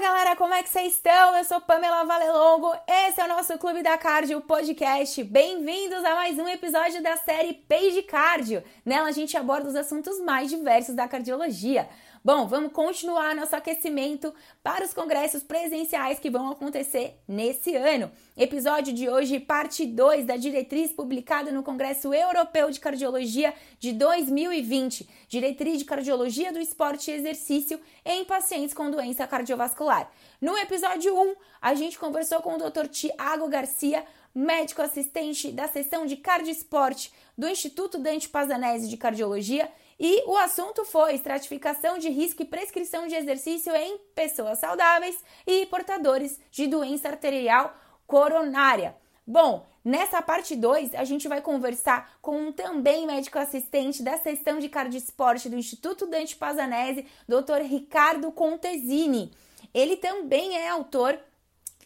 Galera, como é que vocês estão? Eu sou Pamela Valelongo, esse é o nosso Clube da Cardio Podcast. Bem-vindos a mais um episódio da série Page Cardio. Nela a gente aborda os assuntos mais diversos da cardiologia. Bom, vamos continuar nosso aquecimento para os congressos presenciais que vão acontecer nesse ano. Episódio de hoje, parte 2 da diretriz publicada no Congresso Europeu de Cardiologia de 2020, diretriz de cardiologia do esporte e exercício em pacientes com doença cardiovascular. No episódio 1, a gente conversou com o Dr. Tiago Garcia, médico assistente da seção de cardioesporte do Instituto Dante Pazanese de Cardiologia e o assunto foi estratificação de risco e prescrição de exercício em pessoas saudáveis e portadores de doença arterial coronária. Bom, nessa parte 2 a gente vai conversar com um também médico assistente da seção de cardioesporte do Instituto Dante Pazanese, Dr. Ricardo Contesini. Ele também é autor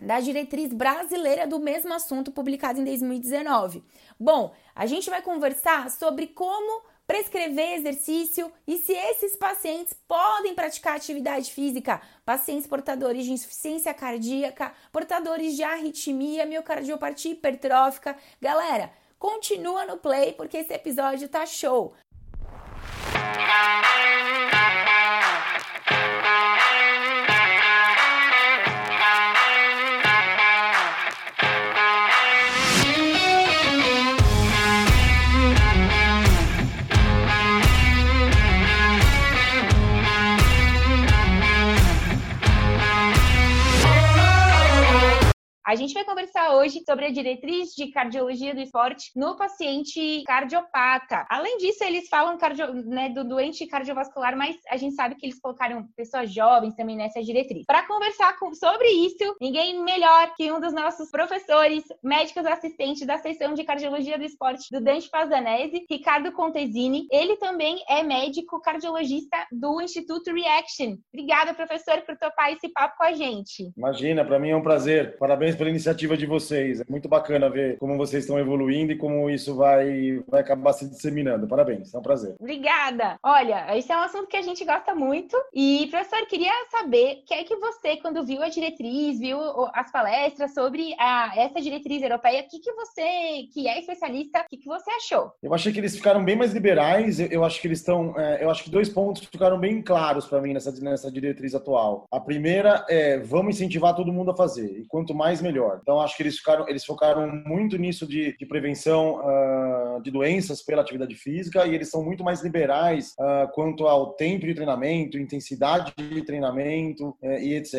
da diretriz brasileira do mesmo assunto publicado em 2019. Bom, a gente vai conversar sobre como prescrever exercício e se esses pacientes podem praticar atividade física, pacientes portadores de insuficiência cardíaca, portadores de arritmia, miocardiopatia hipertrófica. Galera, continua no play porque esse episódio tá show. A gente vai conversar hoje sobre a diretriz de cardiologia do esporte no paciente cardiopata. Além disso, eles falam cardio, né, do doente cardiovascular, mas a gente sabe que eles colocaram pessoas jovens também nessa diretriz. Para conversar com, sobre isso, ninguém melhor que um dos nossos professores, médicos assistentes da seção de cardiologia do esporte do Dante Pazanese, Ricardo Contesini. Ele também é médico cardiologista do Instituto Reaction. Obrigada, professor, por topar esse papo com a gente. Imagina, para mim é um prazer. Parabéns pela iniciativa de vocês. É muito bacana ver como vocês estão evoluindo e como isso vai, vai acabar se disseminando. Parabéns, é um prazer. Obrigada. Olha, esse é um assunto que a gente gosta muito. E, professor, queria saber o que é que você, quando viu a diretriz, viu as palestras sobre a, essa diretriz europeia, o que, que você, que é especialista, o que, que você achou? Eu achei que eles ficaram bem mais liberais. Eu, acho que eles estão. É, eu acho que dois pontos ficaram bem claros para mim nessa, nessa diretriz atual. A primeira é vamos incentivar todo mundo a fazer. E quanto mais melhor. Então acho que eles ficaram, eles focaram muito nisso de, de prevenção uh, de doenças pela atividade física e eles são muito mais liberais uh, quanto ao tempo de treinamento, intensidade de treinamento uh, e etc.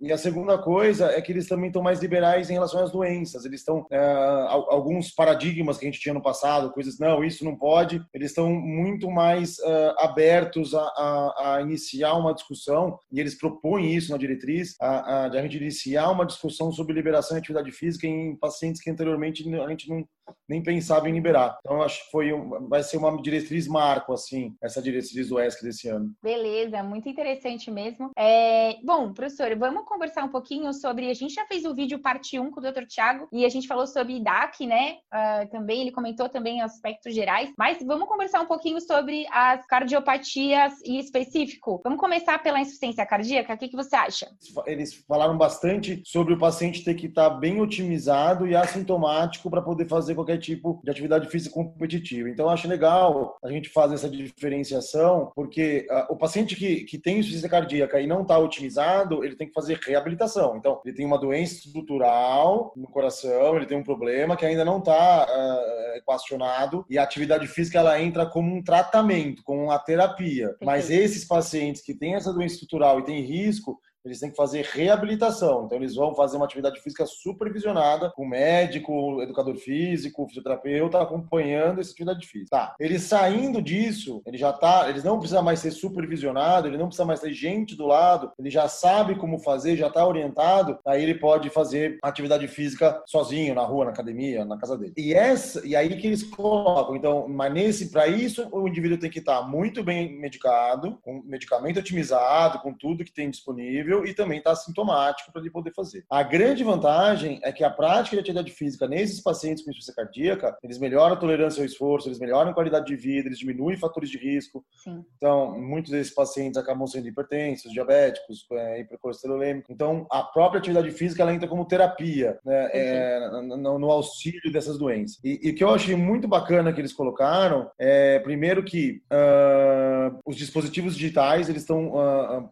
E a segunda coisa é que eles também estão mais liberais em relação às doenças. Eles estão uh, alguns paradigmas que a gente tinha no passado, coisas não, isso não pode. Eles estão muito mais abertos a, a, a, iniciar uma discussão e eles propõem isso na diretriz, a, a, a gente iniciar uma discussão sobre liberação de atividade física em pacientes que anteriormente a gente não nem pensava em liberar. Então acho que foi um, vai ser uma diretriz marco assim essa diretriz do ESC desse ano. Beleza, muito interessante mesmo. É, bom, professor, vamos conversar um pouquinho sobre a gente já fez o vídeo parte 1 com o Dr. Tiago e a gente falou sobre DAC, né? Uh, também ele comentou também aspectos gerais, mas vamos conversar um pouquinho sobre as cardiopatias e específico. Vamos começar pela insuficiência cardíaca. O que, que você acha? Eles falaram bastante sobre o paciente ter que estar bem otimizado e assintomático para poder fazer qualquer tipo de atividade física competitiva. Então, eu acho legal a gente fazer essa diferenciação, porque uh, o paciente que, que tem insuficiência cardíaca e não está otimizado, ele tem que fazer reabilitação. Então, ele tem uma doença estrutural no coração, ele tem um problema que ainda não está uh, equacionado e a atividade física ela entra como um tratamento, como uma terapia. Mas esses pacientes que têm essa doença estrutural e têm risco, eles têm que fazer reabilitação. Então, eles vão fazer uma atividade física supervisionada com médico, educador físico, fisioterapeuta, acompanhando essa atividade física. Tá. Eles saindo disso, ele já tá, eles não precisa mais ser supervisionado, ele não precisa mais ter gente do lado, ele já sabe como fazer, já está orientado, aí ele pode fazer atividade física sozinho, na rua, na academia, na casa dele. E essa, e aí que eles colocam, então, mas nesse, para isso, o indivíduo tem que estar tá muito bem medicado, com medicamento otimizado, com tudo que tem disponível, e também está sintomático para ele poder fazer. A grande vantagem é que a prática de atividade física nesses pacientes com insuficiência cardíaca, eles melhoram a tolerância ao esforço, eles melhoram a qualidade de vida, eles diminuem fatores de risco. Sim. Então, muitos desses pacientes acabam sendo hipertensos, diabéticos, é, hipercolesterolêmicos. Então, a própria atividade física ela entra como terapia né, é, no, no, auxílio dessas doenças. E, e o que eu achei muito bacana que eles colocaram é, primeiro que uh, os dispositivos digitais eles estão uh,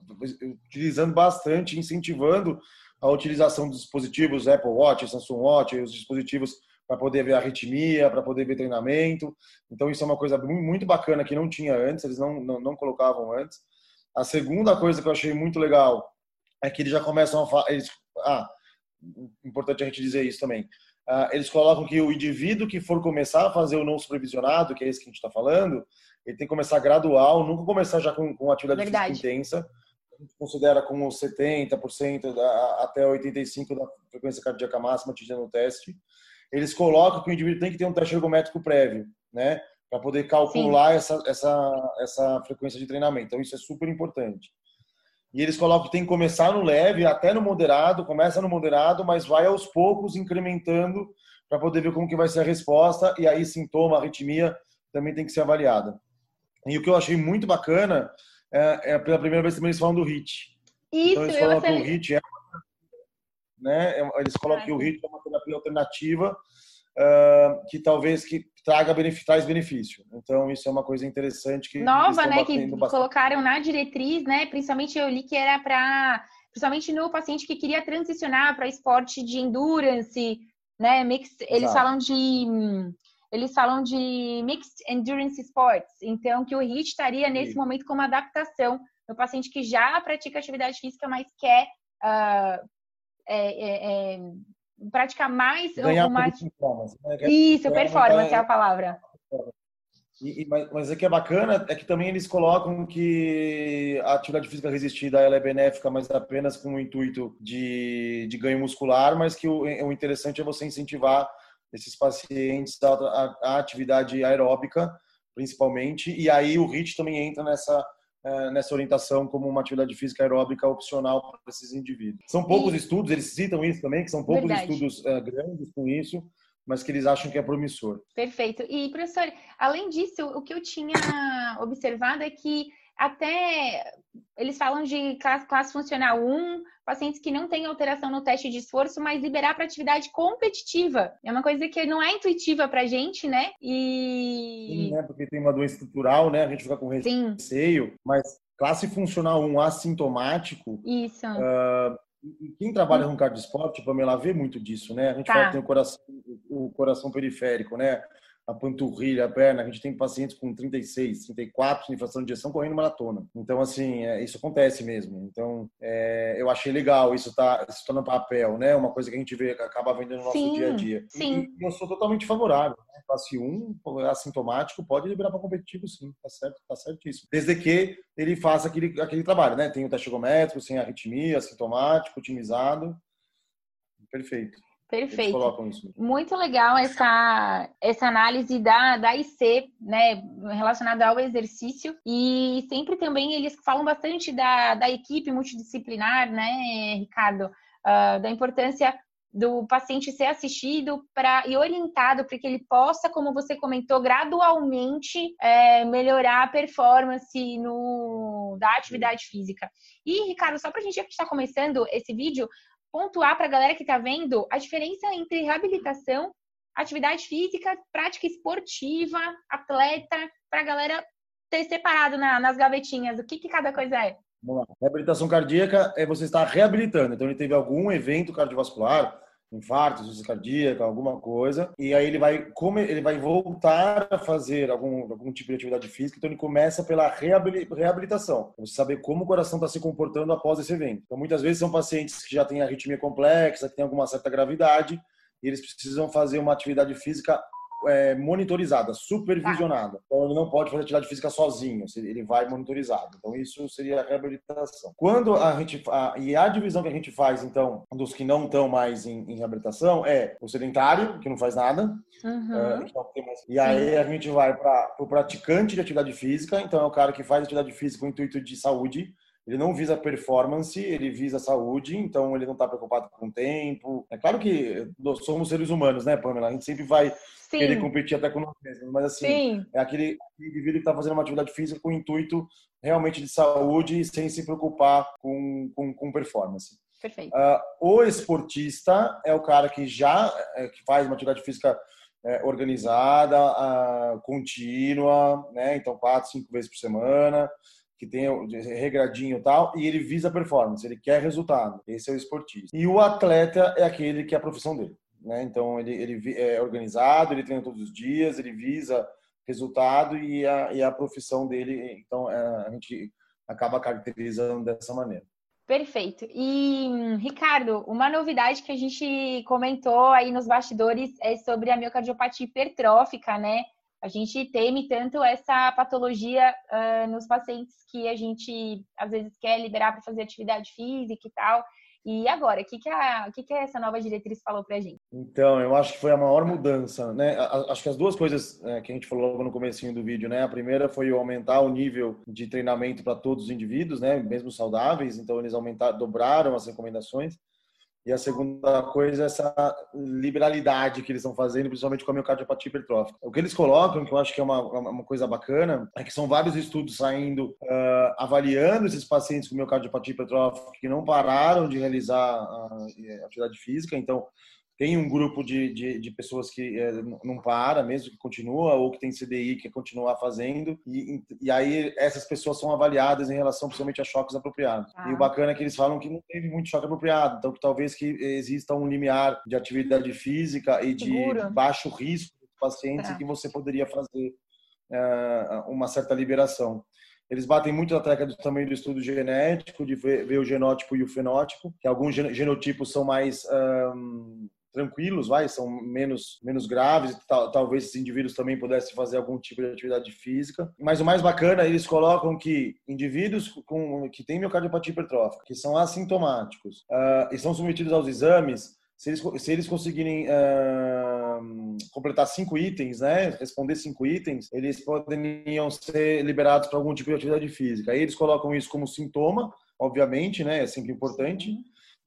utilizando bastante, incentivando a utilização dos dispositivos Apple Watch, Samsung Watch, os dispositivos para poder ver arritmia, para poder ver treinamento. Então, isso é uma coisa muito bacana que não tinha antes, eles não, não, não, colocavam antes. A segunda coisa que eu achei muito legal é que eles já começam a falar. Ah, importante a gente dizer isso também. Uh, eles colocam que o indivíduo que for começar a fazer o não supervisionado, que é esse que a gente está falando, ele tem que começar gradual, nunca começar já com, com atividade intensa. A gente considera como 70% da, até 85% da frequência cardíaca máxima atingida no teste. Eles colocam que o indivíduo tem que ter um teste ergométrico prévio, né? Para poder calcular essa, essa, essa frequência de treinamento. Então, isso é super importante. E eles colocam que tem que começar no leve, até no moderado, começa no moderado, mas vai aos poucos incrementando para poder ver como que vai ser a resposta. E aí, sintoma, arritmia também tem que ser avaliada. E o que eu achei muito bacana é, é pela primeira vez também eles falam do HIT. Isso, então, eles falam que o HIT é, né, é, eles colocam que o HIT é uma terapia alternativa uh, que talvez que traga benefício, traz benefício. Então isso é uma coisa interessante que nova, né, que bastante. colocaram na diretriz, né? Principalmente eu li que era para, principalmente no paciente que queria transicionar para esporte de endurance, né? Mix, eles falam de eles falam de Mixed Endurance Sports, então que o HIIT estaria nesse Sim. momento como adaptação no paciente que já pratica atividade física, mas quer uh, é, é, é, praticar mais... Ganhar uma... performance. Né? Isso, performance é a palavra. E, mas, mas o que é bacana é que também eles colocam que a atividade física resistida ela é benéfica, mas apenas com o intuito de, de ganho muscular, mas que o, o interessante é você incentivar esses pacientes a, atividade aeróbica, principalmente, e aí o HIIT também entra nessa, é, nessa orientação como uma atividade física aeróbica opcional para esses indivíduos. São poucos e... estudos, eles citam isso também, que são poucos Verdade. estudos uh, grandes com isso, mas que eles acham que é promissor. Perfeito. E, professor, além disso, o que eu tinha observado é que até eles falam de classe, classe funcional 1, pacientes que não têm alteração no teste de esforço, mas liberar para atividade competitiva. É uma coisa que não é intuitiva para a gente, né? E... Sim, né? Porque tem uma doença estrutural, né? A gente fica com receio, Sim. mas classe funcional 1 assintomático. Isso. Uh, e quem trabalha com cardio esporte, Pamela, vê muito disso, né? A gente tá. fala que tem o coração, o coração periférico, né? A panturrilha, a perna. A gente tem pacientes com 36, 34 de fração de injeção correndo maratona. Então, assim, é, isso acontece mesmo. Então, é, eu achei legal isso tá, isso tá no papel, né? Uma coisa que a gente vê, acaba vendo no nosso sim, dia a dia. Sim. E eu sou totalmente favorável. Né? Classe 1, assintomático, pode liberar para competitivo, sim. Tá certo, tá certíssimo. Desde que ele faça aquele, aquele trabalho, né? Tem o teste ergométrico, sem arritmia, assintomático, otimizado. Perfeito. Perfeito. Muito legal essa, essa análise da, da IC, né, relacionada ao exercício. E sempre também eles falam bastante da, da equipe multidisciplinar, né, Ricardo? Uh, da importância do paciente ser assistido pra, e orientado para que ele possa, como você comentou, gradualmente é, melhorar a performance no, da atividade física. E, Ricardo, só para a gente estar tá começando esse vídeo, pontuar para a galera que está vendo a diferença entre reabilitação, atividade física, prática esportiva, atleta, para a galera ter separado na, nas gavetinhas o que, que cada coisa é. Vamos lá. Reabilitação cardíaca é você estar reabilitando. Então, ele teve algum evento cardiovascular, infarto, insuficiência cardíaca, alguma coisa, e aí ele vai ele vai voltar a fazer algum, algum tipo de atividade física, então ele começa pela reabilitação, você saber como o coração está se comportando após esse evento. Então muitas vezes são pacientes que já têm arritmia complexa, que têm alguma certa gravidade, e eles precisam fazer uma atividade física é, monitorizada, supervisionada. Então ele não pode fazer atividade física sozinho, ele vai monitorizado. Então isso seria a reabilitação. Quando a gente a, e a divisão que a gente faz então dos que não estão mais em, em reabilitação é o sedentário que não faz nada. Uhum. É, e aí a gente vai para o praticante de atividade física. Então é o cara que faz atividade física com intuito de saúde ele não visa performance, ele visa saúde, então ele não está preocupado com o tempo. É claro que nós somos seres humanos, né, Pamela? A gente sempre vai Sim. querer competir até com nós mesmos, mas assim, Sim. é aquele indivíduo que está fazendo uma atividade física com o intuito realmente de saúde, sem se preocupar com, com, com performance. Perfeito. Uh, o esportista é o cara que já é, que faz uma atividade física é, organizada, uh, contínua, né? Então, quatro, cinco vezes por semana, que tem regradinho e tal, e ele visa performance, ele quer resultado. Esse é o esportista. E o atleta é aquele que é a profissão dele. Né? Então, ele, ele é organizado, ele treina todos os dias, ele visa resultado e a, e a profissão dele. Então, é, a gente acaba caracterizando dessa maneira. Perfeito. E, Ricardo, uma novidade que a gente comentou aí nos bastidores é sobre a miocardiopatia hipertrófica, né? A gente teme tanto essa patologia uh, nos pacientes que a gente às vezes quer liberar para fazer atividade física e tal. E agora, o que, que, que, que essa nova diretriz falou para a gente? Então, eu acho que foi a maior mudança, né? Acho que as duas coisas é, que a gente falou logo no começo do vídeo, né? A primeira foi aumentar o nível de treinamento para todos os indivíduos, né? Mesmo saudáveis, então eles aumentaram, dobraram as recomendações. E a segunda coisa é essa liberalidade que eles estão fazendo, principalmente com a miocardiopatia hipertrófica. O que eles colocam, que eu acho que é uma, uma coisa bacana, é que são vários estudos saindo uh, avaliando esses pacientes com miocardiopatia hipertrófica que não pararam de realizar atividade física. Então, tem um grupo de, de, de pessoas que é, não para, mesmo que continua, ou que tem CDI que continuar fazendo, e, e aí essas pessoas são avaliadas em relação principalmente a choques apropriados. Ah. E o bacana é que eles falam que não teve muito choque apropriado, então que talvez que exista um limiar de atividade física e de Seguro. baixo risco dos pacientes é. que você poderia fazer é, uma certa liberação. Eles batem muito na tecla também do estudo genético, de ver, ver, o genótipo e o fenótipo, que alguns genotipos são mais um, tranquilos, vai, são menos, menos graves, tal, talvez esses indivíduos também pudessem fazer algum tipo de atividade física. Mas o mais bacana, eles colocam que indivíduos com, que têm miocardiopatia hipertrófica, que são assintomáticos uh, e são submetidos aos exames, se eles, se eles conseguirem uh, completar cinco itens, né, responder cinco itens, eles poderiam ser liberados para algum tipo de atividade física. Aí eles colocam isso como sintoma, obviamente, né, é sempre importante. Né,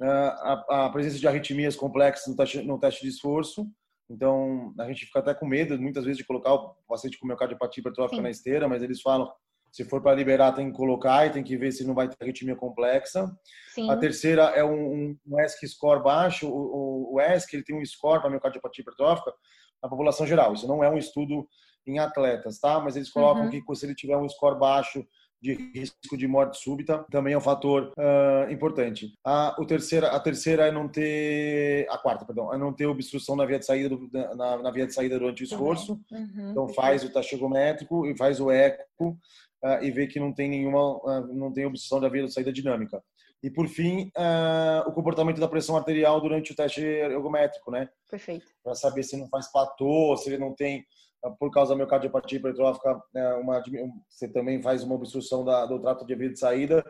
a, a presença de arritmias complexas no teste, no teste de esforço. Então, a gente fica até com medo, muitas vezes, de colocar o paciente com miocardiopatia hipertrófica Sim. na esteira, mas eles falam, se for para liberar, tem que colocar e tem que ver se não vai ter arritmia complexa. Sim. A terceira é um, um ESC score baixo. O, o, o ESC ele tem um score para miocardiopatia hipertrófica na população geral. Isso não é um estudo em atletas, tá? Mas eles colocam uhum. que se ele tiver um score baixo de risco de morte súbita também é um fator uh, importante. A, o terceira, a terceira é não ter, a quarta, perdão, é não ter obstrução na via de saída do, na, na, via de saída durante o esforço. Uhum. Então faz o teste ergométrico e faz o eco uh, e vê que não tem nenhuma, uh, não tem obstrução da via de saída dinâmica. E por fim, o comportamento da pressão arterial durante o teste ergométrico, né? Perfeito. Para saber se não faz platô, se ele não tem por causa da miocardiopatia hipertrófica, né, uma, você também faz uma obstrução da, do trato de via de saída,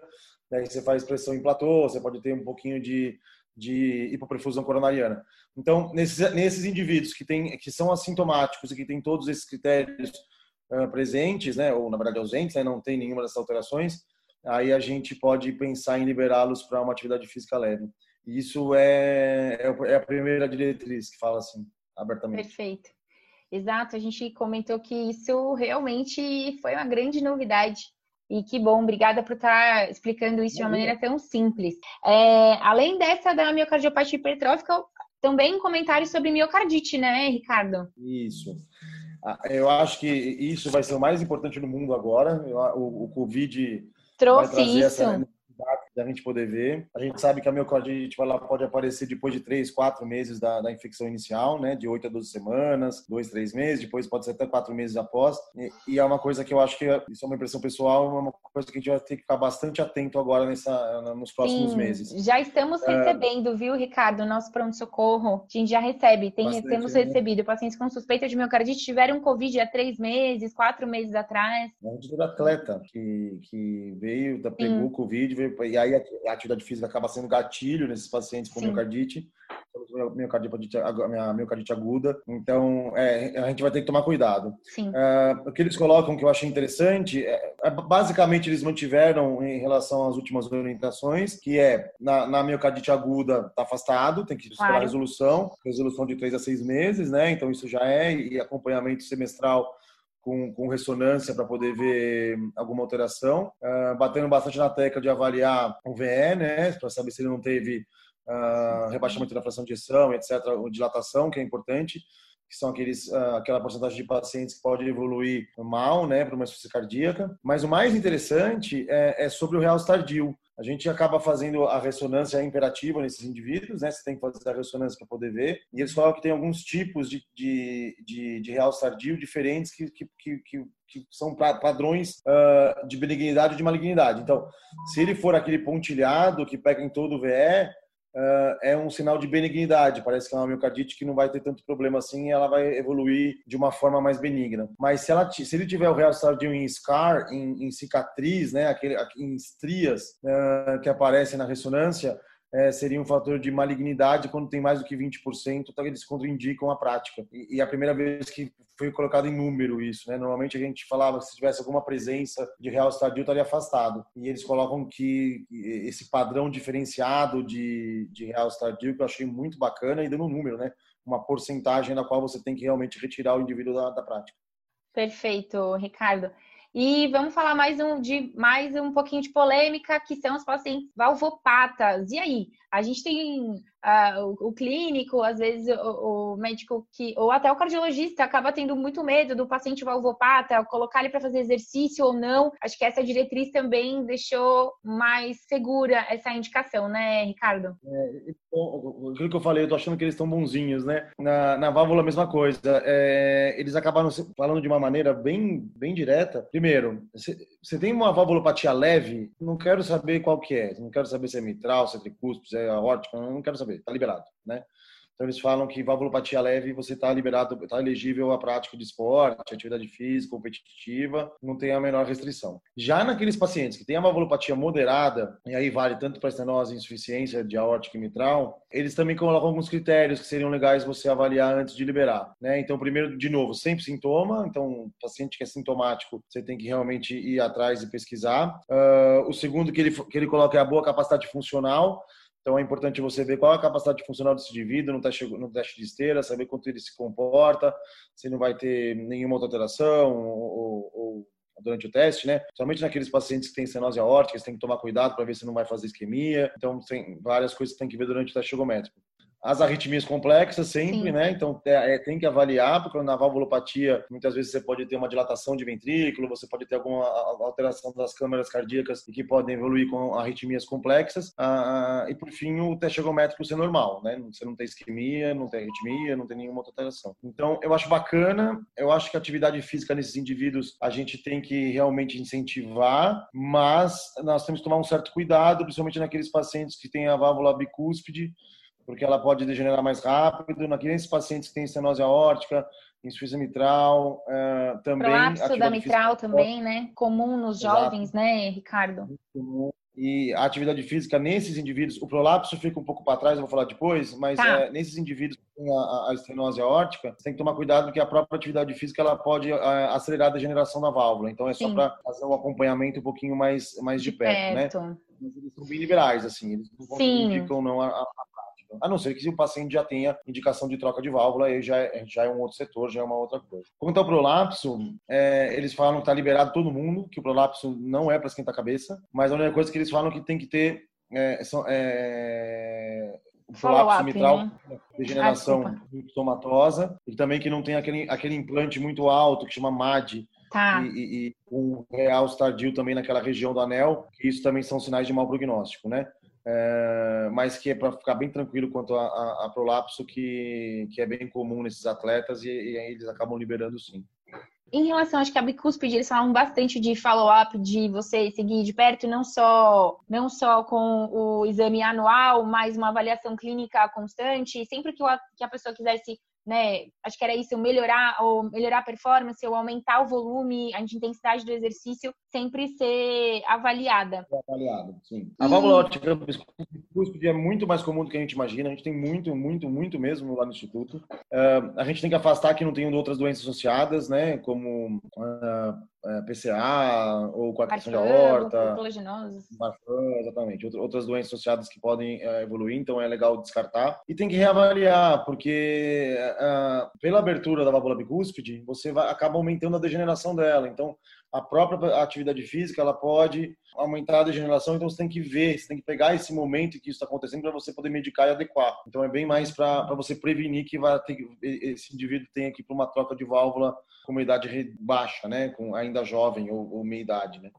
né, você faz pressão em platô, você pode ter um pouquinho de, de hipoperfusão coronariana. Então, nesses, nesses indivíduos que, tem, que são assintomáticos e que têm todos esses critérios uh, presentes, né, ou na verdade ausentes, né, não tem nenhuma dessas alterações, aí a gente pode pensar em liberá-los para uma atividade física leve. Isso é, é, é a primeira diretriz que fala assim, abertamente. Perfeito. Exato, a gente comentou que isso realmente foi uma grande novidade. E que bom, obrigada por estar explicando isso de uma maneira tão simples. É, além dessa da miocardiopatia hipertrófica, também um comentário sobre miocardite, né, Ricardo? Isso. Ah, eu acho que isso vai ser o mais importante no mundo agora. O, o Covid trouxe isso. Essa da gente poder ver. A gente sabe que a miocardite ela pode aparecer depois de 3, 4 meses da, da infecção inicial, né? De 8 a 12 semanas, 2, 3 meses, depois pode ser até 4 meses após. E, e, é uma coisa que eu acho que, isso é uma impressão pessoal, é uma coisa que a gente vai ter que ficar bastante atento agora nessa, nos próximos Sim, meses. Já estamos é... recebendo, viu, Ricardo? Nosso pronto-socorro, a gente já recebe, tem, bastante, temos né? recebido pacientes com suspeita de miocardite tiveram Covid há 3 meses, 4 meses atrás. É um atleta que, que veio, pegou Sim. Covid, veio, e aí a atividade física acaba sendo gatilho nesses pacientes com Sim. miocardite. Então, miocardite, aguda. Então, é, a gente vai ter que tomar cuidado. É, o que eles colocam que eu achei interessante, é, é, basicamente eles mantiveram em relação às últimas orientações, que é na, na miocardite aguda está afastado, tem que esperar claro. a resolução, resolução de três a seis meses, né? Então isso já é e acompanhamento semestral com, com ressonância para poder ver alguma alteração, uh, batendo bastante na tecla de avaliar o VE, né, para saber se ele não teve uh, rebaixamento da fração de ejeção, etc., ou dilatação, que é importante, que são aqueles, uh, aquela porcentagem de pacientes que pode evoluir mal, né, para uma insuficiência cardíaca. Mas o mais interessante é, é sobre o realce tardio. A gente acaba fazendo a ressonância imperativa nesses indivíduos, né? Você tem que fazer a ressonância para poder ver. E eles falam que tem alguns tipos de, de, de, de realce tardio diferentes que, que, que, que são padrões uh, de benignidade e de malignidade. Então, se ele for aquele pontilhado que pega em todo o VE, uh, é um sinal de benignidade. Parece que é uma miocardite que não vai ter tanto problema assim e ela vai evoluir de uma forma mais benigna. Mas se, ela, se ele tiver o real tardio em scar, em, em cicatriz, né, aquele, em estrias uh, que aparecem na ressonância, é, seria um fator de malignidade quando tem mais do que 20%, então eles contraindicam a prática. E, e, a primeira vez que foi colocado em número isso, né? Normalmente a gente falava que se tivesse alguma presença de real estadio estaria afastado. E eles colocam que esse padrão diferenciado de, de real estadio que eu achei muito bacana e dando um número, né? Uma porcentagem na qual você tem que realmente retirar o indivíduo da, da prática. Perfeito, Ricardo. E vamos falar mais um de mais um pouquinho de polêmica, que são os pacientes valvopatas. E aí, a gente tem o, o, clínico, às vezes o, o, médico que, ou até o cardiologista, acaba tendo muito medo do paciente valvopata, colocar ele para fazer exercício ou não. Acho que essa diretriz também deixou mais segura essa indicação, né, Ricardo? É, aquilo que eu falei, eu tô achando que eles estão bonzinhos, né? Na, na válvula, a mesma coisa. É, eles acabaram falando de uma maneira bem, bem direta. Primeiro, você tem uma valvulopatia leve, não quero saber qual que é. Não quero saber se é mitral, se é tricúspide, se é aórtica, não quero saber. Tá liberado, né? Então eles falam que valvulopatia leve você está liberado, está elegível à prática de esporte, atividade física, competitiva, não tem a menor restrição. Já naqueles pacientes que têm a valvulopatia moderada, e aí vale tanto para estenose insuficiência de aórtica e mitral, eles também colocam alguns critérios que seriam legais você avaliar antes de liberar. Né? Então, primeiro, de novo, sempre sintoma. Então, paciente que é sintomático, você tem que realmente ir atrás e pesquisar. Uh, o segundo que ele, que ele coloca é a boa capacidade funcional. Então é importante você ver qual é a capacidade funcional desse indivíduo no teste, no teste de esteira, saber quanto ele se comporta, se não vai ter nenhuma outra alteração ou, ou durante o teste, né? Somente naqueles pacientes que têm estenose aórtica, você tem que tomar cuidado para ver se não vai fazer isquemia. Então tem várias coisas que tem que ver durante o teste ergométrico as arritmias complexas sempre, Sim. né? Então é, tem que avaliar, porque na valvulopatia muitas vezes você pode ter uma dilatação de ventrículo, você pode ter alguma alteração das câmeras cardíacas que podem evoluir com arritmias complexas. Ah, e por fim o teste ergométrico ser normal, né? Você não tem isquemia, não tem arritmia, não tem nenhuma outra alteração. Então eu acho bacana, eu acho que a atividade física nesses indivíduos a gente tem que realmente incentivar, mas nós temos que tomar um certo cuidado, principalmente naqueles pacientes que têm a válvula bicúspide porque ela pode degenerar mais rápido. Naqueles pacientes que têm estenose aórtica, insuficiência mitral, uh, também. Prolapso da mitral também, né? Comum nos Exato. jovens, né, Ricardo? E a atividade física nesses indivíduos, o prolapso fica um pouco para trás, eu vou falar depois, mas tá. é, nesses indivíduos que têm a, a estenose aórtica, você tem que tomar cuidado porque a própria atividade física ela pode é, acelerar a degeneração da válvula. Então é só para fazer um acompanhamento um pouquinho mais, mais de, de perto, né? perto, né? Mas eles são bem liberais, assim, eles não indicam não a, a a não ser que o paciente já tenha indicação de troca de válvula, aí já é, já é um outro setor, já é uma outra coisa. Quanto ao prolapso, é, eles falam que está liberado todo mundo, que o prolapso não é para esquentar a cabeça, mas a única coisa que eles falam que tem que ter é, são, é, o prolapso mitral, né? degeneração ah, somatosa, e também que não tem aquele, aquele implante muito alto que chama MAD, Tá. E, e, e um real tardio também naquela região do anel, que isso também são sinais de mau prognóstico, né? É, mas que é para ficar bem tranquilo quanto a, a, a, prolapso, que, que é bem comum nesses atletas e, e eles acabam liberando sim. Em relação, acho que a bicúspide, eles falam bastante de follow-up, de você seguir de perto, não só, não só com o exame anual, mas uma avaliação clínica constante. Sempre que, o, que a pessoa quisesse né? Acho que era isso, melhorar ou melhorar a performance ou aumentar o volume, a intensidade do exercício, sempre ser avaliada. Avaliado, sim. A válvula ótica cúspide é muito mais comum do que a gente imagina. A gente tem muito, muito, muito mesmo lá no Instituto. Uh, a gente tem que afastar que não tenham outras doenças associadas, né? Como uh, uh, PCA ou coagulação de aorta. exatamente. Outras doenças associadas que podem evoluir, então é legal descartar. E tem que reavaliar, porque pela abertura da válvula bicúspide, você vai, acaba aumentando a degeneração dela. Então, a própria atividade física ela pode aumentar a degeneração, então você tem que ver, você tem que pegar esse momento que isso está acontecendo para você poder medicar e adequar. Então é bem mais para você prevenir que vai ter, esse indivíduo tenha que ir para uma troca de válvula com uma idade baixa, né, com ainda jovem ou, ou meia idade, né.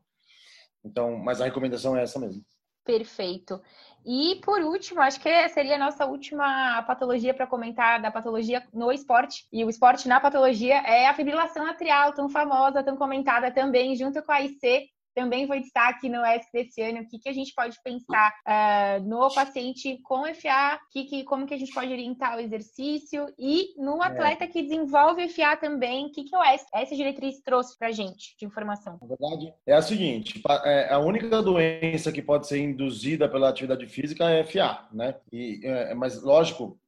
Então, mas a recomendação é essa mesmo. Perfeito. E por último, acho que seria a nossa última patologia para comentar da patologia no esporte. E o esporte na patologia é a fibrilação atrial, tão famosa, tão comentada também, junto com a IC, também foi destaque no ESC desse ano, o que, que a gente pode pensar uh, no paciente com FA, que, que, como que a gente pode orientar o exercício e no é. atleta é. que desenvolve FA também, o que, que o ESC, essa diretriz trouxe para a gente de informação? Na verdade, é a seguinte, é, a única doença que pode ser induzida pela atividade física é FA, né? E, é, mas, lógico,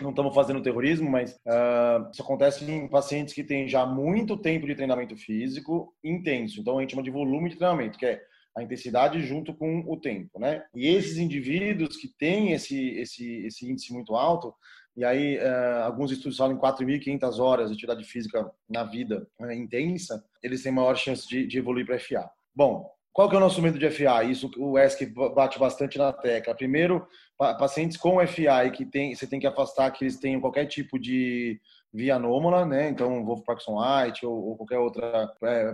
não estamos fazendo terrorismo, mas uh, isso acontece em pacientes que têm já muito tempo de treinamento físico intenso. Então a gente chama de volume de treinamento, que é a intensidade junto com o tempo, né? E esses indivíduos que têm esse esse esse índice muito alto, e aí uh, alguns estudos falam em 4.500 horas de atividade física na vida uh, intensa, eles têm maior chance de, de evoluir para FA. Bom, qual que é o nosso medo de FA? Isso o ESC bate bastante na tecla. Primeiro, pacientes com FA e que tem, você tem que afastar que eles tenham qualquer tipo de via anômala, né? Então, Wolf Parkinson White ou, ou, qualquer outra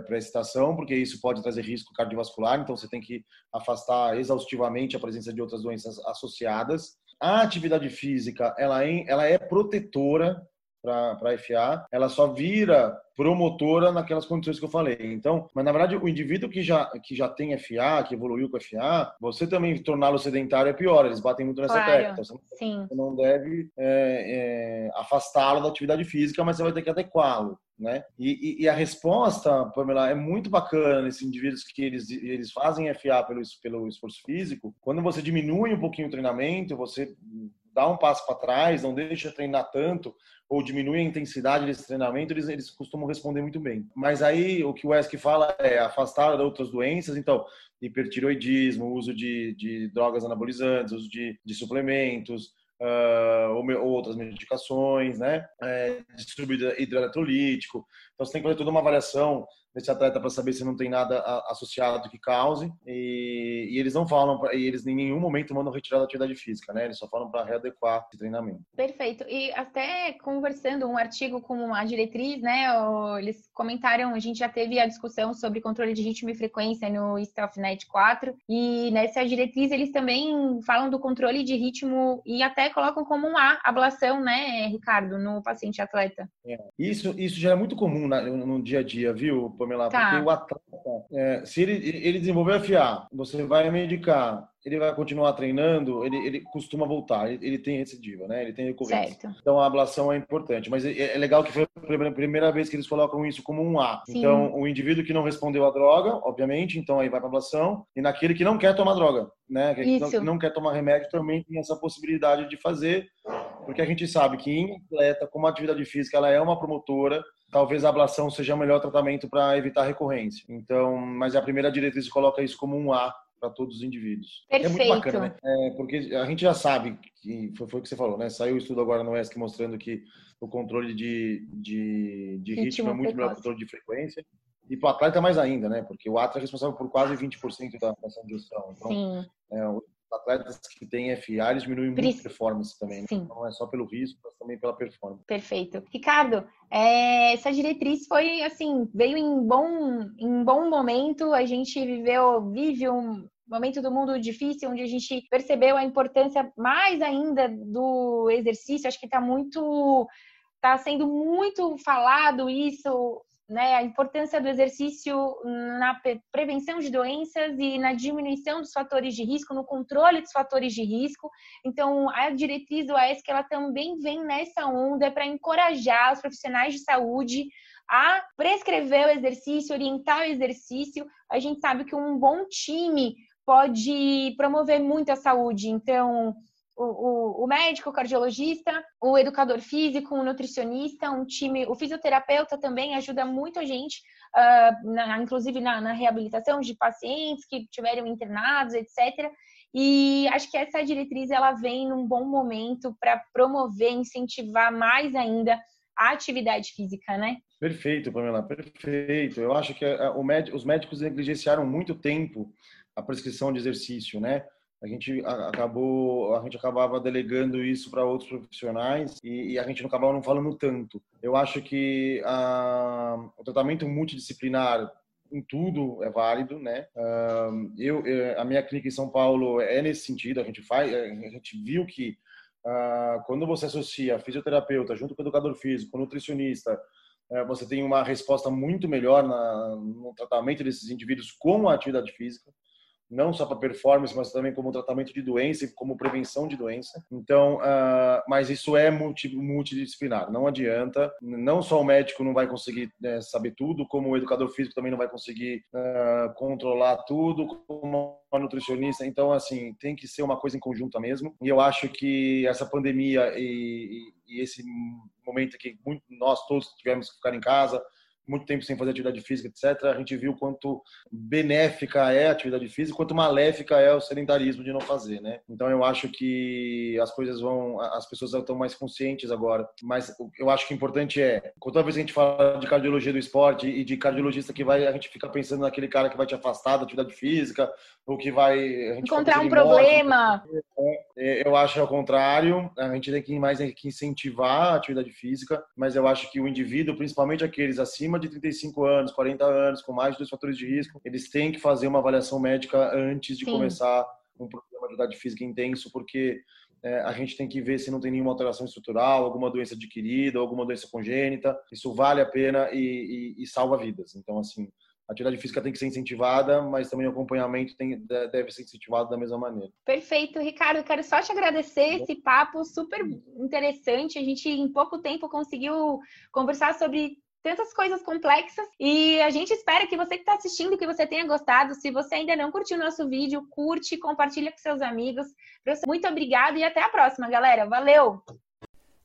pré-excitação, porque isso pode trazer risco cardiovascular. Então, você tem que afastar exaustivamente a presença de outras doenças associadas. A atividade física, ela é, ela é protetora para a FA, ela só vira promotora naquelas condições que eu falei. Então, mas na verdade, o indivíduo que já, que já tem FA, que evoluiu com FA, você também torná-lo sedentário é pior, eles batem muito nessa claro, tecla. Então, você, não, você não deve é, é, afastá-lo da atividade física, mas você vai ter que adequá-lo. Né? E, e, e, a resposta, Pamela, é muito bacana nesses indivíduos que eles, eles fazem FA pelo, pelo esforço físico. Quando você diminui um pouquinho o treinamento, você dá um passo para trás, não deixa treinar tanto, ou diminui a intensidade desse treinamento, eles, eles costumam responder muito bem. Mas aí o que o ESC fala é afastar outras doenças, então hipertiroidismo, uso de, de drogas anabolizantes, uso de, de suplementos, uh, ou, ou, outras medicações, né? É, distúrbio hidroeletrolítico. Então você tem que fazer toda uma avaliação desse atleta para saber se não tem nada associado que cause. E, e eles não falam, pra, e eles em nenhum momento mandam retirar da atividade física, né? Eles só falam para readequar esse treinamento. Perfeito. E até conversando um artigo com a diretriz, né? Eles comentaram, a gente já teve a discussão sobre controle de ritmo e frequência no StealthNet 4. E nessa diretriz eles também falam do controle de ritmo e até colocam como um A, ablação, né, Ricardo, no paciente atleta. É. Isso, isso já é muito comum no, no dia a dia, viu? Pamela, tá. porque o atleta, é, se ele, ele desenvolver FA, você vai medicar, ele vai continuar treinando, ele, ele costuma voltar, ele, ele, tem recidiva, né? Ele tem recorrência. Certo. Então a ablação é importante, mas é, é, legal que foi a primeira vez que eles colocam isso como um A. Sim. Então o indivíduo que não respondeu à droga, obviamente, então aí vai para ablação, e naquele que não quer tomar droga, né? Que não, que não quer tomar remédio também tem essa possibilidade de fazer, porque a gente sabe que em atleta, como atividade física, ela é uma promotora talvez a ablação seja o melhor tratamento para evitar recorrência. Então, mas a primeira diretriz coloca isso como um A para todos os indivíduos. Perfeito. É muito bacana, né? É, porque a gente já sabe que foi, foi o que você falou, né? Saiu o estudo agora no ESC mostrando que o controle de, de, de ritmo, ritmo é muito melhor que o controle de frequência. E para o atleta mais ainda, né? Porque o atleta é responsável por quase 20% da, dessa ingestão. Então, Sim. É, atletas que têm FA, eles diminuem muito a performance também. Né? Não é só pelo risco, mas também pela performance. Perfeito. Ricardo, é, essa diretriz foi, assim, veio em bom, em bom momento. A gente viveu, vive um momento do mundo difícil, onde a gente percebeu a importância mais ainda do exercício. Acho que está muito... Está sendo muito falado isso né, a importância do exercício na prevenção de doenças e na diminuição dos fatores de risco, no controle dos fatores de risco. Então, a diretriz do AESC ela também vem nessa onda para encorajar os profissionais de saúde a prescrever o exercício, orientar o exercício. A gente sabe que um bom time pode promover muito a saúde. Então, o, o, médico, o cardiologista, o educador físico, o nutricionista, um time, o fisioterapeuta também ajuda muito a gente, uh, na, inclusive na, na, reabilitação de pacientes que tiveram internados, etc. E acho que essa diretriz ela vem num bom momento para promover, incentivar mais ainda a atividade física, né? Perfeito, Pamela, perfeito. Eu acho que eh, os médicos negligenciaram muito tempo a prescrição de exercício, né? A gente acabou, a gente acabava delegando isso para outros profissionais e, e, a gente não acabava não falando tanto. Eu acho que a, o tratamento multidisciplinar em tudo é válido, né? Eu, eh, a minha clínica em São Paulo é nesse sentido. A gente faz, a gente viu que ah, quando você associa fisioterapeuta junto com educador físico, nutricionista, eh, você tem uma resposta muito melhor na, no tratamento desses indivíduos com a atividade física não só para performance, mas também como tratamento de doença e como prevenção de doença. Então, uh, mas isso é multi, multidisciplinar, não adianta. Não só o médico não vai conseguir né, saber tudo, como o educador físico também não vai conseguir uh, controlar tudo, como a nutricionista. Então, assim, tem que ser uma coisa em conjunto mesmo. E eu acho que essa pandemia e, e, e esse momento que muito, nós todos tivemos que ficar em casa, muito tempo sem fazer atividade física, etc., a gente viu quanto benéfica é a atividade física, quanto maléfica é o sedentarismo de não fazer, né? Então eu acho que as coisas vão, as pessoas estão mais conscientes agora. Mas eu acho que o importante é, toda vez que a gente fala de cardiologia do esporte e de cardiologista que vai, a gente fica pensando naquele cara que vai te afastar da atividade física, ou que vai encontrar um problema. É, eu acho ao contrário, a gente tem que mais que incentivar a atividade física, mas eu acho que o indivíduo, principalmente aqueles acima de 35 anos, 40 anos, com mais de dois fatores de risco, eles têm que fazer uma avaliação médica antes de Sim. começar um problema de atividade física intenso, porque é, a gente tem que ver se não tem nenhuma alteração estrutural, alguma doença adquirida, alguma doença congênita. Isso vale a pena e, e, e salva vidas. Então, assim, a atividade física tem que ser incentivada, mas também o acompanhamento tem, deve ser incentivado da mesma maneira. Perfeito, Ricardo. Quero só te agradecer esse papo super interessante. A gente, em pouco tempo, conseguiu conversar sobre tantas coisas complexas e a gente espera que você que está assistindo, que você tenha gostado. Se você ainda não curtiu o nosso vídeo, curte, compartilha com seus amigos. Muito obrigada e até a próxima, galera. Valeu!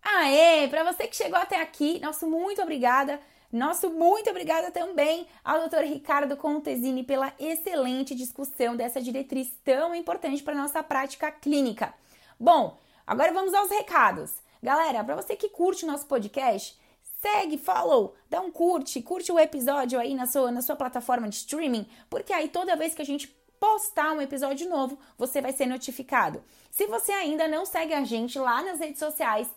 Aê! Para você que chegou até aqui, nosso muito obrigada. Nosso muito obrigada também ao Dr. Ricardo Contesini pela excelente discussão dessa diretriz tão importante para nossa prática clínica. Bom, agora vamos aos recados. Galera, para você que curte o nosso podcast, segue, follow, dá um curte, curte o episódio aí na sua, na sua plataforma de streaming, porque aí toda vez que a gente postar um episódio novo, você vai ser notificado. Se você ainda não segue a gente lá nas redes sociais,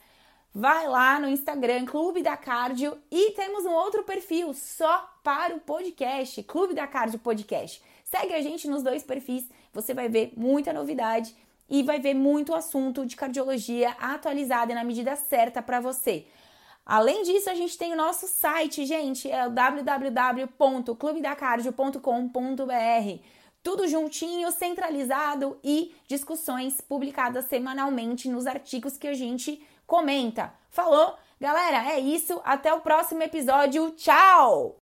vai lá no Instagram, Clube da Cardio, e temos um outro perfil só para o podcast, Clube da Cardio Podcast. Segue a gente nos dois perfis, você vai ver muita novidade e vai ver muito assunto de cardiologia atualizado e na medida certa para você. Além disso, a gente tem o nosso site, gente, é www.clubedacardio.com.br. Tudo juntinho, centralizado e discussões publicadas semanalmente nos artigos que a gente comenta. Falou? Galera, é isso. Até o próximo episódio. Tchau!